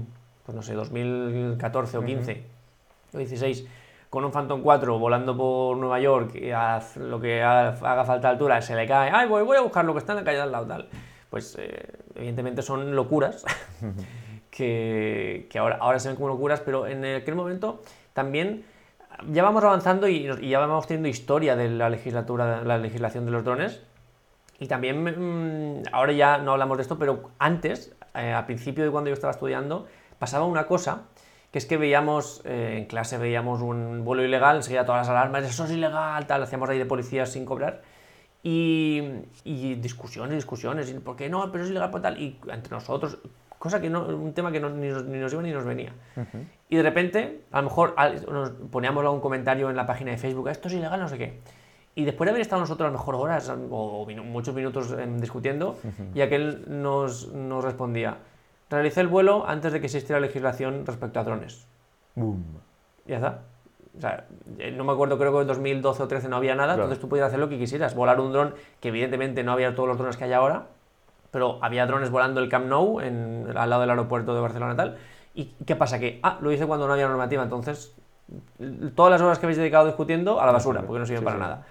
pues no sé, 2014 o 15 o 16, con un Phantom 4 volando por Nueva York y haz lo que haga falta de altura, se le cae, ay, voy, voy a buscar lo que está en la calle al lado, tal. Pues eh, evidentemente son locuras [laughs] que, que, ahora, ahora se ven como locuras, pero en aquel momento también ya vamos avanzando y, ya vamos teniendo historia de la legislatura, la legislación de los drones. Y también, mm, ahora ya no hablamos de esto, pero antes, eh, al principio de cuando yo estaba estudiando, pasaba una cosa que es que veíamos, eh, en clase veíamos un vuelo ilegal, enseguida todas las alarmas, eso es ilegal, tal, hacíamos ahí de policías sin cobrar. Y, y discusiones, discusiones, ¿por qué no? Pero es ilegal, pues tal. Y entre nosotros, cosa que no, un tema que no, ni, nos, iba ni nos venía. Y de repente, a lo mejor nos poníamos algún comentario en la página de Facebook, esto es ilegal, no sé qué. Y después de haber estado nosotros a lo mejor horas o, muchos minutos em, discutiendo, y aquel nos, nos respondía, realicé el vuelo antes de que existiera legislación respecto a drones. Boom. Ya está. O sea, eh, no me acuerdo, creo que en 2012 o 13 no había nada, entonces tú podías hacer lo que quisieras. Volar un dron, que evidentemente no había todos los drones que hay ahora, pero había drones volando el Camp Nou en, al lado del aeropuerto de Barcelona y tal. ¿Y qué pasa? Que, ah, lo hice cuando no había normativa, entonces todas las horas que habéis dedicado discutiendo a la basura, porque no sirven para nada.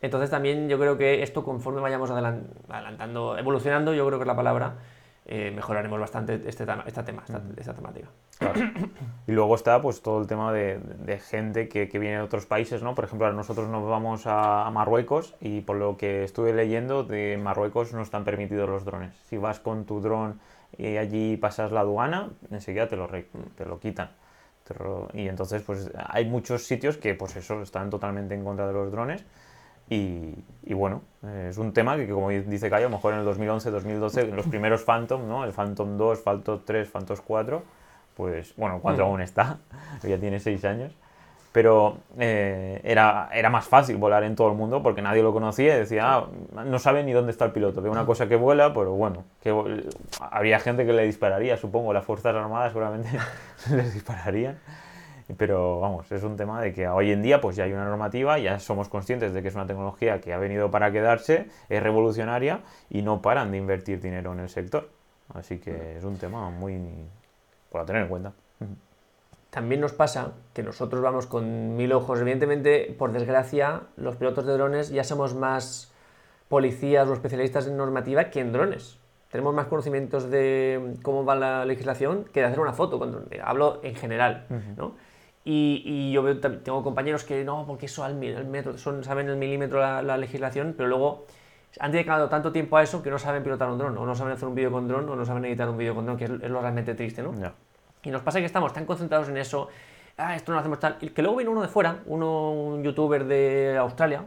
Entonces también yo creo que esto conforme vayamos adelantando, evolucionando, yo creo que es la palabra, eh, mejoraremos bastante este tema, esta, tema, esta, temática. Y luego está pues todo el tema de, gente que, viene de otros países, ¿no? Por ejemplo, nosotros nos vamos a, Marruecos y por lo que estuve leyendo, de Marruecos no están permitidos los drones. Si vas con tu dron y allí pasas la aduana, enseguida te lo, te lo quitan. Y entonces pues hay muchos sitios que pues eso, están totalmente en contra de los drones y, bueno, es un tema que, como dice Cayo, a lo mejor en el 2011, 2012, los primeros Phantom, ¿no? El Phantom 2, Phantom 3, Phantom 4, pues bueno, 4 aún está, [laughs] ya tiene 6 años, pero eh, era, era más fácil volar en todo el mundo porque nadie lo conocía y decía, ah, no sabe ni dónde está el piloto, ve una cosa que vuela, pero bueno, que habría gente que le dispararía, supongo, las Fuerzas Armadas seguramente [laughs] les dispararían. Pero vamos, es un tema de que hoy en día pues ya hay una normativa, ya somos conscientes de que es una tecnología que ha venido para quedarse, es revolucionaria y no paran de invertir dinero en el sector. Así que es un tema muy por tener en cuenta. También nos pasa que nosotros vamos con mil ojos. Evidentemente, por desgracia, los pilotos de drones ya somos más policías o especialistas en normativa que en drones. Tenemos más conocimientos de cómo va la legislación que de hacer una foto con. Hablo en general, ¿no? Y, yo tengo compañeros que no, porque eso al, metro, son, saben el milímetro la, legislación, pero luego han dedicado tanto tiempo a eso que no saben pilotar un dron, o no saben hacer un vídeo con dron, o no saben editar un vídeo con dron, que es, lo realmente triste, ¿no? Y nos pasa que estamos tan concentrados en eso, ah, esto no lo hacemos tal, y que luego viene uno de fuera, uno, un youtuber de Australia,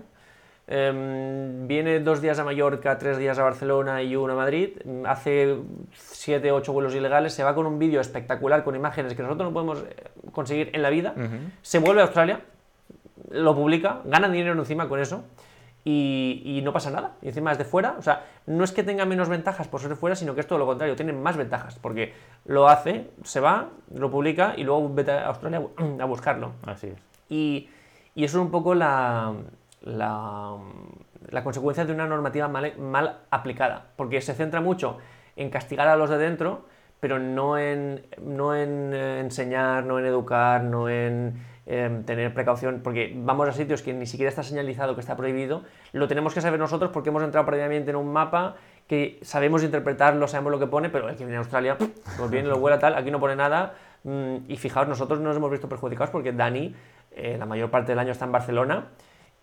Em, viene dos días a Mallorca, tres días a Barcelona y uno a Madrid, hace siete, ocho vuelos ilegales, se va con un vídeo espectacular con imágenes que nosotros no podemos eh, conseguir en la vida, se vuelve a Australia, lo publica, gana dinero encima con eso y, no pasa nada. Y encima es de fuera, o sea, no es que tenga menos ventajas por ser de fuera, sino que es todo lo contrario, tiene más ventajas, porque lo hace, se va, lo publica y luego vete a Australia a buscarlo. Así es. Y, y eso es un poco la, la, consecuencia de una normativa mal, aplicada, porque se centra mucho en castigar a los de dentro, pero no en, no en eh, enseñar, no en educar, no en em, tener precaución, porque vamos a sitios que ni siquiera está señalizado que está prohibido, lo tenemos que saber nosotros porque hemos entrado previamente en un mapa que sabemos interpretarlo, sabemos lo que pone, pero el que viene a Australia, pues viene, lo vuela tal, aquí no pone nada, mm, y fijaos, nosotros nos hemos visto perjudicados porque Dani, eh, la mayor parte del año está en Barcelona,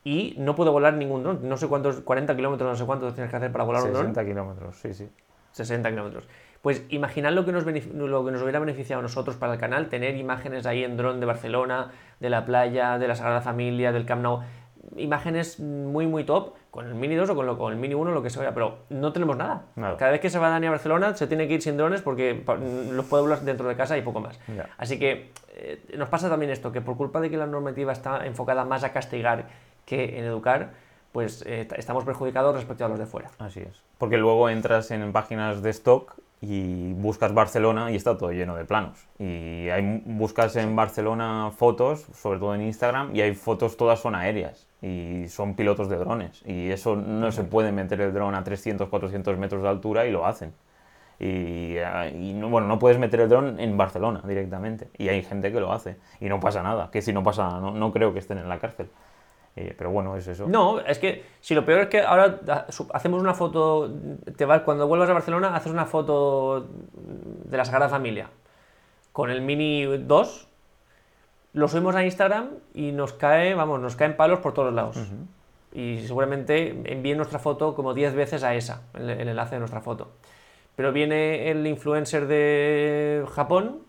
y no puedo volar ningún dron. No sé cuántos, 40 kilómetros, no sé cuántos tienes que hacer para volar un dron. 60 kilómetros, sí, sí. 60 kilómetros. Pues imaginad lo que, nos lo que nos hubiera beneficiado a nosotros para el canal, tener imágenes ahí en dron de Barcelona, de la playa, de la Sagrada Familia, del Camp Nou. Imágenes muy, muy top, con el Mini 2 o con, lo, con el Mini 1, lo que sea, pero no tenemos nada. Cada vez que se va Dani a Barcelona se tiene que ir sin drones porque los puede volar dentro de casa y poco más. Así que eh, nos pasa también esto, que por culpa de que la normativa está enfocada más a castigar que en educar, pues eh, estamos perjudicados respecto a los de fuera. Así es. Porque luego entras en páginas de stock y buscas Barcelona y está todo lleno de planos. Y hay, buscas en Barcelona fotos, sobre todo en Instagram, y hay fotos todas son aéreas y son pilotos de drones. Y eso no se puede meter el dron a 300, 400 metros de altura y lo hacen. Y, y bueno, no puedes meter el dron en Barcelona directamente. Y hay gente que lo hace. Y no pasa nada. Que si no pasa nada, no, no creo que estén en la cárcel. Eh, pero bueno, es eso. No, es que si lo peor es que ahora hacemos una foto, te vas, cuando vuelvas a Barcelona haces una foto de la Sagrada Familia con el Mini 2, lo subimos a Instagram y nos cae, vamos, nos caen palos por todos lados. Y seguramente envíen nuestra foto como 10 veces a esa, el enlace de nuestra foto. Pero viene el influencer de Japón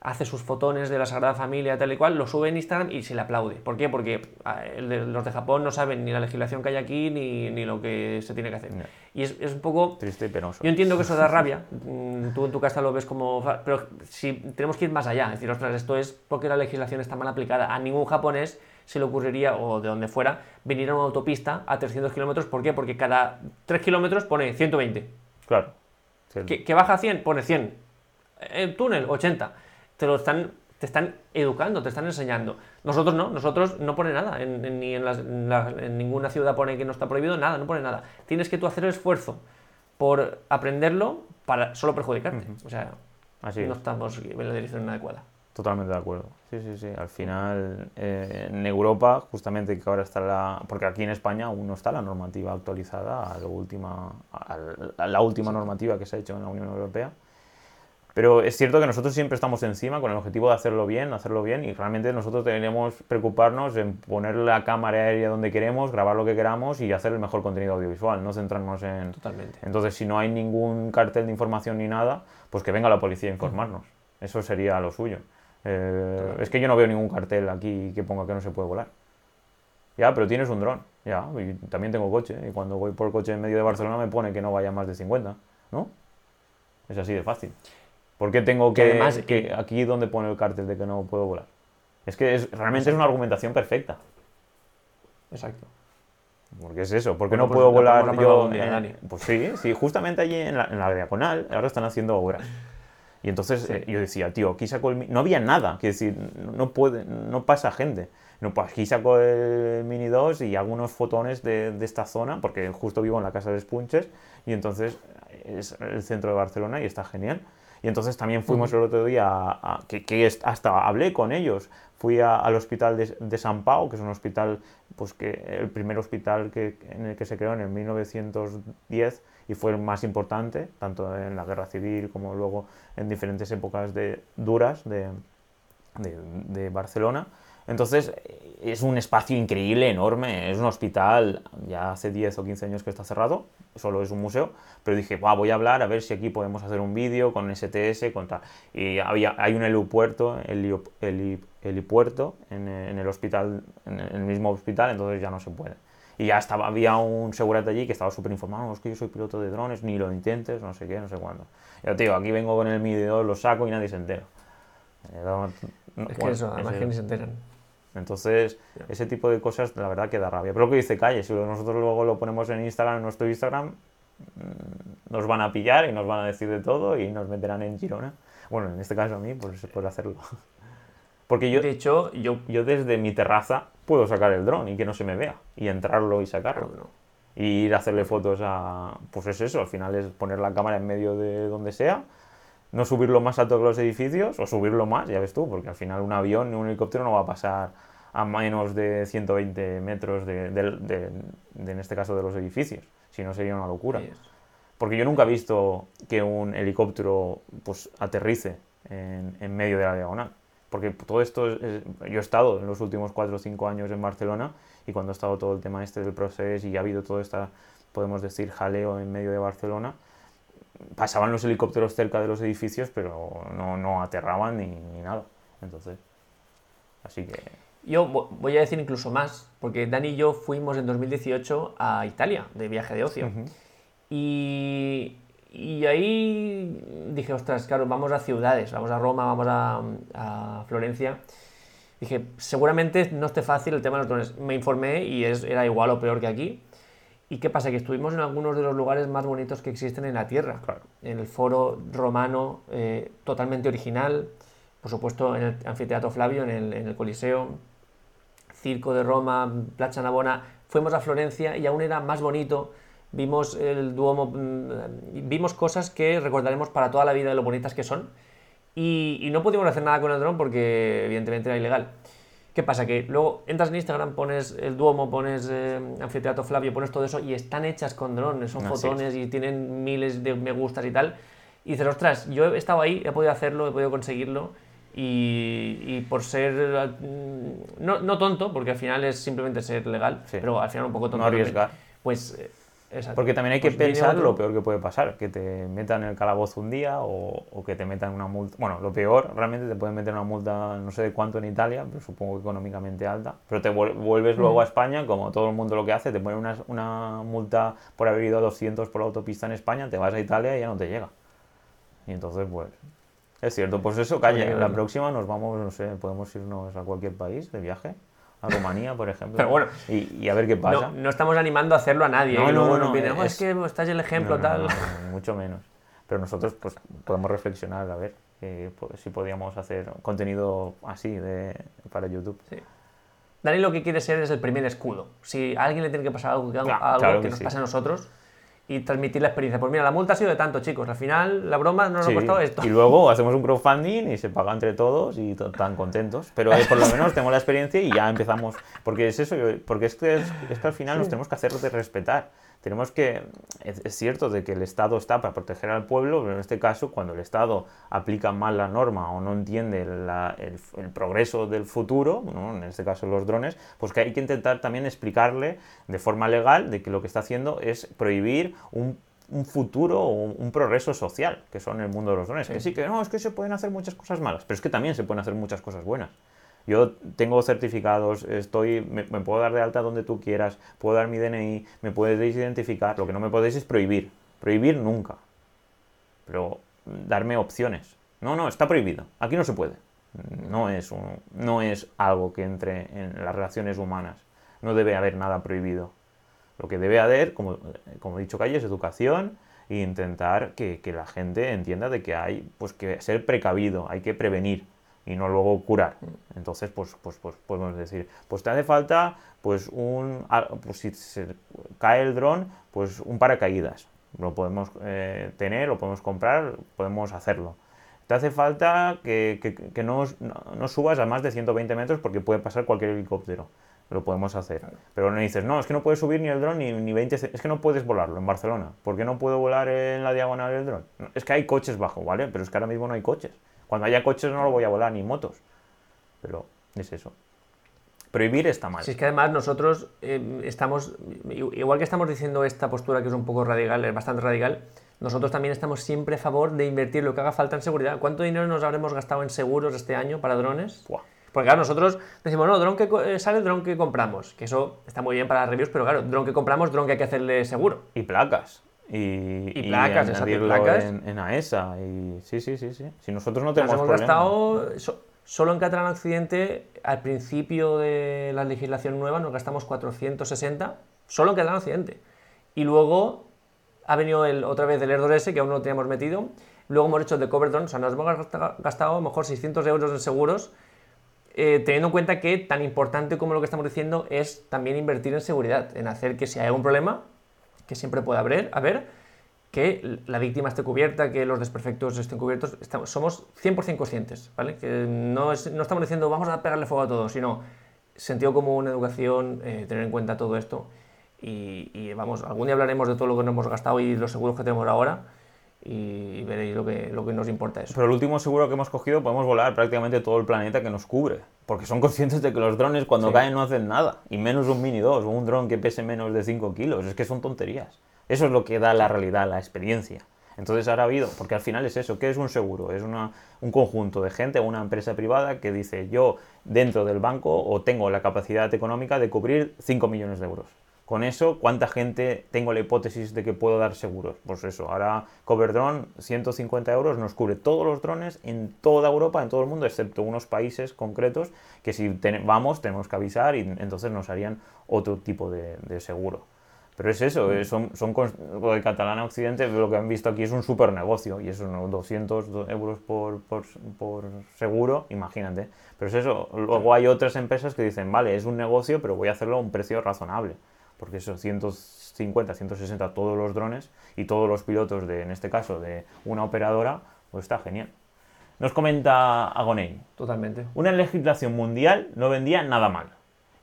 hace sus fotones de la Sagrada Familia, tal y cual, lo sube en Instagram y se le aplaude. ¿Por qué? Porque ah, los de Japón no saben ni la legislación que hay aquí ni, ni lo que se tiene que hacer. Y es, es, un poco... Triste y penoso. Yo entiendo que eso da rabia. Mm, tú en tu casa lo ves como... Pero si tenemos que ir más allá. Es decir, ostras, esto es porque la legislación está mal aplicada. A ningún japonés se le ocurriría, o de donde fuera, venir a una autopista a 300 kilómetros. ¿Por qué? Porque cada 3 kilómetros pone 120. Claro. Que, que, baja a 100, pone 100. El túnel, 80 te lo están, te están educando, te están enseñando. Nosotros no, nosotros no pone nada, en, ni en, ninguna ciudad pone que no está prohibido, nada, no pone nada. Tienes que tú hacer el esfuerzo por aprenderlo para solo perjudicarte. O sea, Así no estamos en la dirección adecuada. Totalmente de acuerdo. Sí, sí, sí. Al final, eh, en Europa, justamente que ahora está la. Porque aquí en España aún no está la normativa actualizada a, la última, a la última normativa que se ha hecho en la Unión Europea. Pero es cierto que nosotros siempre estamos encima con el objetivo de hacerlo bien, hacerlo bien, y realmente nosotros deberíamos preocuparnos en poner la cámara aérea donde queremos, grabar lo que queramos y hacer el mejor contenido audiovisual, no centrarnos en... Totalmente. Entonces, si no hay ningún cartel de información ni nada, pues que venga la policía a informarnos. Eso sería lo suyo. Eh, es que yo no veo ningún cartel aquí que ponga que no se puede volar. Ya, pero tienes un dron. Ya, y también tengo coche. Y cuando voy por coche en medio de Barcelona me pone que no vaya más de 50. ¿No? Es así de fácil. ¿Por qué tengo que, además, que aquí donde pone el cartel de que no puedo volar? Es que es, realmente es una argumentación perfecta. Exacto. Porque es eso, ¿por qué no puedo volar yo? pues sí, sí, justamente allí en la, en la diagonal ahora están haciendo obras. Y entonces eh, yo decía, tío, aquí saco el... No había nada, quiero decir, no, puede, no pasa gente. No, pues aquí saco el Mini 2 y algunos fotones de, de, esta zona, porque justo vivo en la casa de Spunches, y entonces es el centro de Barcelona y está genial. Y entonces también fuimos el otro día, a, que, hasta hablé con ellos. Fui al hospital de, San Pau, que es un hospital, pues que el primer hospital que, en el que se creó en el 1910 y fue el más importante, tanto en la guerra civil como luego en diferentes épocas de, duras de, de Barcelona. Entonces es un espacio increíble, enorme, es un hospital, ya hace 10 o 15 años que está cerrado, solo es un museo, pero dije, voy a hablar a ver si aquí podemos hacer un vídeo con STS, con tal. Y había, hay un helipuerto, helipuerto en, en, el hospital, en el mismo hospital, entonces ya no se puede. Y ya estaba, había un segurante allí que estaba súper informado, es que yo soy piloto de drones, ni lo intentes, no sé qué, no sé cuándo. Yo te digo, aquí vengo con el medidor, lo saco y nadie se entera. Es que eso, además que ni se enteran. Entonces, ese tipo de cosas, la verdad, que da rabia. Pero lo que dice Calle, si nosotros luego lo ponemos en Instagram, en nuestro Instagram, mm, nos van a pillar y nos van a decir de todo y nos meterán en Girona. Bueno, en este caso a mí, pues puedo hacerlo. [laughs] Porque yo, de hecho, yo, yo desde mi terraza puedo sacar el dron y que no se me vea. Y entrarlo y sacarlo. Y ir a hacerle fotos a... Pues es eso, al final es poner la cámara en medio de donde sea no subirlo más alto que los edificios o subirlo más, ya ves tú, porque al final un avión, un helicóptero no va a pasar a menos de 120 metros de, en este caso de los edificios, si no sería una locura. Porque yo nunca he visto que un helicóptero pues aterrice en, medio de la diagonal. Porque todo esto, yo he estado en los últimos 4 o 5 años en Barcelona y cuando ha estado todo el tema este del proceso y ha habido todo esta, podemos decir, jaleo en medio de Barcelona, pasaban los helicópteros cerca de los edificios, pero no, no aterraban ni, nada. Entonces, así que... Yo voy a decir incluso más, porque Dani y yo fuimos en 2018 a Italia de viaje de ocio. y, y, ahí dije, ostras, claro, vamos a ciudades, vamos a Roma, vamos a, a Florencia. Dije, seguramente no esté fácil el tema de los drones. Me informé y es, era igual o peor que aquí. ¿Y qué pasa? Que estuvimos en algunos de los lugares más bonitos que existen en la Tierra. En el foro romano, eh, totalmente original, por supuesto en el anfiteatro Flavio, en el, en el, Coliseo, Circo de Roma, Plaza Navona. Fuimos a Florencia y aún era más bonito, vimos el Duomo, mm, vimos cosas que recordaremos para toda la vida de lo bonitas que son. Y, no pudimos hacer nada con el dron porque evidentemente era ilegal. ¿Qué pasa? Que luego entras en Instagram, pones el Duomo, pones eh, Anfiteatro Flavio, pones todo eso y están hechas con drones, son fotones y tienen miles de me gustas y tal. Y dices, ostras, yo he estado ahí, he podido hacerlo, he podido conseguirlo. Y, por ser mm, no, no, tonto, porque al final es simplemente ser legal, pero al final un poco tonto. No arriesgar. Pues porque también hay que pues pensar lo peor que puede pasar, que te metan en el calabozo un día o, que te metan una multa. Bueno, lo peor realmente te pueden meter una multa no sé de cuánto en Italia, pero supongo que económicamente alta. Pero te vuelves luego a mm. España, como todo el mundo lo que hace, te ponen una, una multa por haber ido a 200 por la autopista en España, te vas a Italia y ya no te llega. Y entonces, pues, es cierto. Pues eso, calle, la próxima nos vamos, no sé, podemos irnos a cualquier país de viaje a Rumanía, por ejemplo. Pero bueno, y, a ver qué pasa. No, estamos animando a hacerlo a nadie. No, no, no, oh, es, que estás el ejemplo, tal. mucho menos. Pero nosotros pues podemos reflexionar a ver pues, si podíamos hacer contenido así de, para YouTube. Sí. Dani lo que quiere ser es el primer escudo. Si a alguien le tiene que pasar algo, algo que, nos pase a nosotros, y transmitir la experiencia. Pues mira, la multa ha sido de tanto, chicos. Al final, la broma no nos ha costado esto. Y luego hacemos un crowdfunding y se paga entre todos y tan contentos. Pero eh, por lo menos tenemos la experiencia y ya empezamos. Porque es eso, porque es que, es, que al final nos tenemos que hacer de respetar tenemos que, es, cierto de que el Estado está para proteger al pueblo, pero en este caso, cuando el Estado aplica mal la norma o no entiende el, progreso del futuro, en este caso los drones, pues que hay que intentar también explicarle de forma legal de que lo que está haciendo es prohibir un futuro o un progreso social, que son el mundo de los drones. Que sí, que no, es que se pueden hacer muchas cosas malas, pero es que también se pueden hacer muchas cosas buenas. Yo tengo certificados, estoy, me, puedo dar de alta donde tú quieras, puedo dar mi DNI, me puedes identificar. Lo que no me podéis es prohibir. Prohibir nunca. Pero darme opciones. No, no, está prohibido. Aquí no se puede. No es, no es algo que entre en las relaciones humanas. No debe haber nada prohibido. Lo que debe haber, como, como he dicho Calle, es educación e intentar que, que, la gente entienda de que hay pues, que ser precavido, hay que prevenir y no luego curar. Entonces, pues, pues, pues podemos decir, pues te hace falta, pues un, pues si se cae el dron, pues un paracaídas. Lo podemos eh, tener, lo podemos comprar, podemos hacerlo. Te hace falta que, que, no, no, subas a más de 120 metros porque puede pasar cualquier helicóptero. Lo podemos hacer. Pero no dices, no, es que no puedes subir ni el dron ni, ni 20, es que no puedes volarlo en Barcelona. ¿Por qué no puedo volar en la diagonal del dron? Es que hay coches bajo, ¿vale? Pero es que ahora mismo no hay coches. Cuando haya coches no lo voy a volar, ni motos. Pero es eso. Prohibir está mal. Si es que además nosotros eh, estamos, igual que estamos diciendo esta postura que es un poco radical, es bastante radical, nosotros también estamos siempre a favor de invertir lo que haga falta en seguridad. ¿Cuánto dinero nos habremos gastado en seguros este año para drones? Porque claro, nosotros decimos, no, dron que eh, sale, dron que compramos. Que eso está muy bien para las reviews, pero claro, dron que compramos, dron que hay que hacerle seguro. Y placas y, y placas, y placas. En, AESA. Y, sí, sí, sí, sí. Si nosotros no tenemos hemos gastado, solo en Catalán Occidente, al principio de la legislación nueva, nos gastamos 460, solo en Catalán Occidente. Y luego ha venido el, otra vez el Air 2S, que aún no lo teníamos metido. Luego hemos hecho el de Cover Drone, o sea, nos hemos gastado a lo mejor 600 euros en seguros, eh, teniendo en cuenta que tan importante como lo que estamos diciendo es también invertir en seguridad, en hacer que si hay algún problema, que siempre puede haber, haber que la víctima esté cubierta, que los desperfectos estén cubiertos. Estamos, somos 100% conscientes, ¿vale? Que no, no estamos diciendo vamos a pegarle fuego a todo, sino sentido común, educación, eh, tener en cuenta todo esto. Y, vamos, algún día hablaremos de todo lo que nos hemos gastado y los seguros que tenemos ahora y, veréis lo que, lo que nos importa eso. Pero el último seguro que hemos cogido podemos volar prácticamente todo el planeta que nos cubre. Porque son conscientes de que los drones cuando caen no hacen nada. Y menos un Mini 2 o un dron que pese menos de 5 kilos. Es que son tonterías. Eso es lo que da la realidad, la experiencia. Entonces ahora ha habido, porque al final es eso, ¿qué es un seguro? Es una, un conjunto de gente, una empresa privada que dice yo dentro del banco o tengo la capacidad económica de cubrir 5 millones de euros. Con eso, ¿cuánta gente tengo la hipótesis de que puedo dar seguros? Pues eso, ahora Cover Drone, 150 euros, nos cubre todos los drones en toda Europa, en todo el mundo, excepto unos países concretos que si vamos tenemos que avisar y entonces nos harían otro tipo de, seguro. Pero es eso, mm. son, son lo de Catalana Occidente, lo que han visto aquí es un super negocio y eso, ¿no? 200 euros por, por, seguro, imagínate. Pero es eso, luego hay otras empresas que dicen, vale, es un negocio, pero voy a hacerlo a un precio razonable porque esos 100, 150, 160 todos los drones y todos los pilotos de, en este caso, de una operadora, pues está genial. Nos comenta Agoney. Totalmente. Una legislación mundial no vendía nada mal,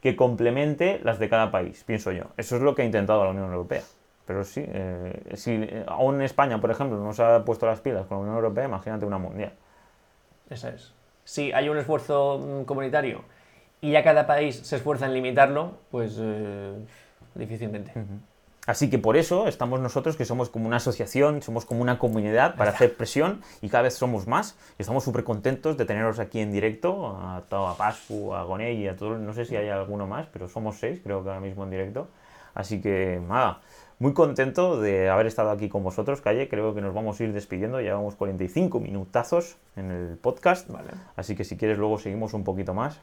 que complemente las de cada país, pienso yo. Eso es lo que ha intentado la Unión Europea. Pero sí, eh, si aún España, por ejemplo, no se ha puesto las pilas con la Unión Europea, imagínate una mundial. Esa es. Si hay un esfuerzo mm, comunitario y ya cada país se esfuerza en limitarlo, pues eh, difícilmente. Así que por eso estamos nosotros, que somos como una asociación, somos como una comunidad para hacer presión y cada vez somos más. Y estamos súper contentos de teneros aquí en directo, a, a Pascu, a Gonei y a todos, no sé si hay alguno más, pero somos seis, creo que ahora mismo en directo. Así que nada, muy contento de haber estado aquí con vosotros, Calle. Creo que nos vamos a ir despidiendo. Llevamos 45 minutazos en el podcast. Así que si quieres luego seguimos un poquito más.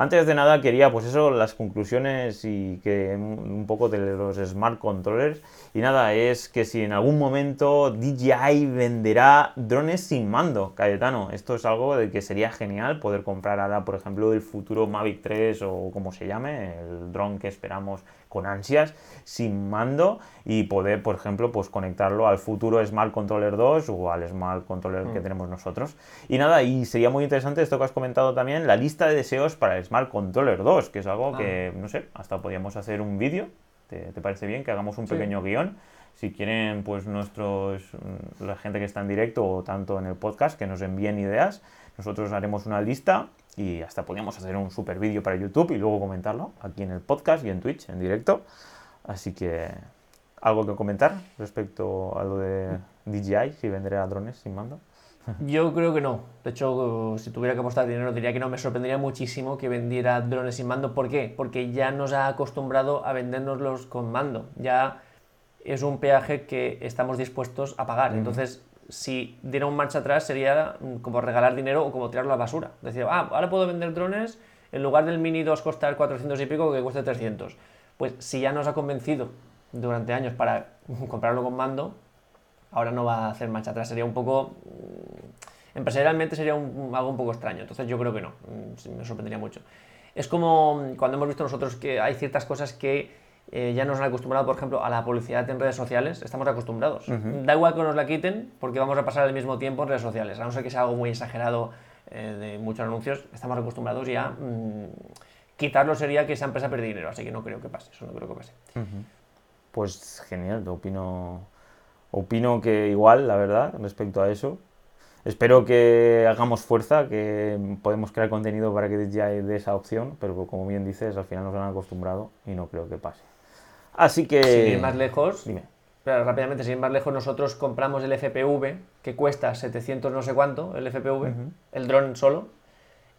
Antes de nada quería, pues eso, las conclusiones y que un poco de los smart controllers. Y nada, es que si en algún momento DJI venderá drones sin mando, Cayetano, esto es algo de que sería genial poder comprar ahora, por ejemplo, el futuro Mavic 3 o como se llame, el dron que esperamos con ansias, sin mando y poder, por ejemplo, pues conectarlo al futuro Smart Controller 2 o al Smart Controller que mm. tenemos nosotros. Y nada, y sería muy interesante esto que has comentado también, la lista de deseos para el Smart Controller 2, que es algo que, ah. no sé, hasta podríamos hacer un vídeo. ¿Te, parece bien que hagamos un pequeño guion? Si quieren, pues nuestros, la gente que está en directo o tanto en el podcast, que nos envíen ideas, nosotros haremos una lista y hasta podríamos hacer un super vídeo para YouTube y luego comentarlo aquí en el podcast y en Twitch en directo. Así que, ¿algo que comentar respecto a lo de DJI, si vendría drones sin mando? [laughs] Yo creo que no. De hecho, si tuviera que apostar dinero, diría que no. Me sorprendería muchísimo que vendiera drones sin mando. ¿Por qué? Porque ya nos ha acostumbrado a vendérnoslos con mando. Ya es un peaje que estamos dispuestos a pagar. Entonces, si diera un marcha atrás sería mm, como regalar dinero o como tirarlo a la basura. Decir, ah, ahora puedo vender drones en lugar del Mini 2 costar 400 y pico que cueste 300. Pues si ya nos ha convencido durante años para [laughs] comprarlo con mando, ahora no va a hacer marcha atrás. Sería un poco... Mm, empresarialmente sería algo un poco extraño. Entonces yo creo que no. Mm, me sorprendería mucho. Es como cuando hemos visto nosotros que hay ciertas cosas que eh, ya nos han acostumbrado, por ejemplo, a la publicidad en redes sociales, estamos acostumbrados. Da igual que nos la quiten porque vamos a pasar el mismo tiempo en redes sociales, a no ser que sea algo muy exagerado eh, de muchos anuncios, estamos acostumbrados ya. Mm, quitarlo sería que esa empresa pierda dinero, así que no creo que pase, eso no creo que pase. Pues genial, opino, opino que igual, la verdad, respecto a eso. Espero que hagamos fuerza, que podemos crear contenido para que ya dé esa opción, pero como bien dices, al final nos han acostumbrado y no creo que pase. Así que... Sin ir más lejos, Dime. Pero rápidamente, sin ir más lejos, nosotros compramos el FPV, que cuesta 700 no sé cuánto, el FPV, el dron solo,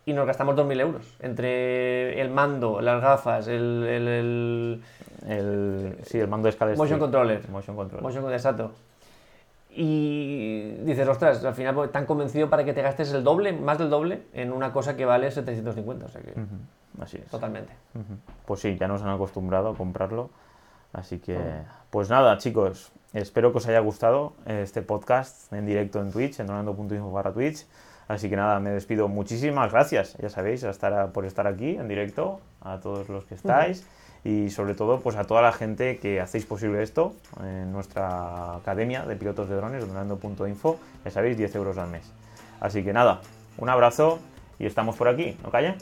y nos gastamos 2.000 euros. Entre el mando, las gafas, el... el, sí, el mando de escala. Motion controller. Motion controller. Motion, exacto. Y dices, ostras, al final pues, tan convencido para que te gastes el doble, más del doble, en una cosa que vale 750. O sea que... Así es. Totalmente. Pues sí, ya nos han acostumbrado a comprarlo. Así que, pues nada, chicos, espero que os haya gustado este podcast en directo en Twitch, en donando.info barra Twitch. Así que nada, me despido. Muchísimas gracias, ya sabéis, por estar aquí en directo, a todos los que estáis. Y sobre todo, pues a toda la gente que hacéis posible esto en nuestra academia de pilotos de drones, donando.info. Ya sabéis, 10 euros al mes. Así que nada, un abrazo y estamos por aquí, ¿no calle?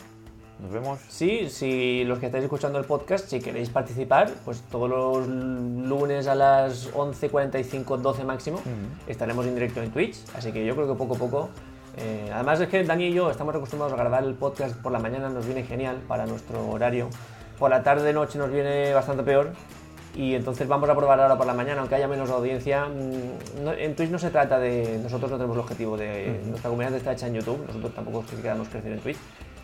Nos vemos. Sí, si los que estáis escuchando el podcast, si queréis participar, pues todos los lunes a las 11.45, 12 máximo, estaremos en directo en Twitch. Así que yo creo que poco a poco. Eh, además es que Dani y yo estamos acostumbrados a grabar el podcast por la mañana, nos viene genial para nuestro horario. Por la tarde noche nos viene bastante peor. Y entonces vamos a probar ahora por la mañana, aunque haya menos audiencia. Mm, en Twitch no se trata de. Nosotros no tenemos el objetivo de. Nuestra comunidad está hecha en YouTube, nosotros tampoco queremos crecer en Twitch.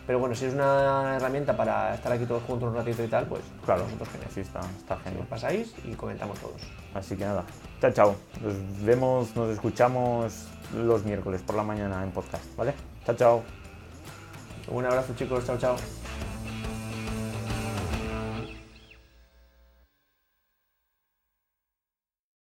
Pero bueno, si es una herramienta para estar aquí todos juntos un ratito y tal, pues claro, nosotros genial. Sí, está, está genial. Nos pasáis y comentamos todos. Así que nada, chao, chao. Nos vemos, nos escuchamos los miércoles por la mañana en podcast, ¿vale? Chao, chao. Un abrazo chicos, chao, chao.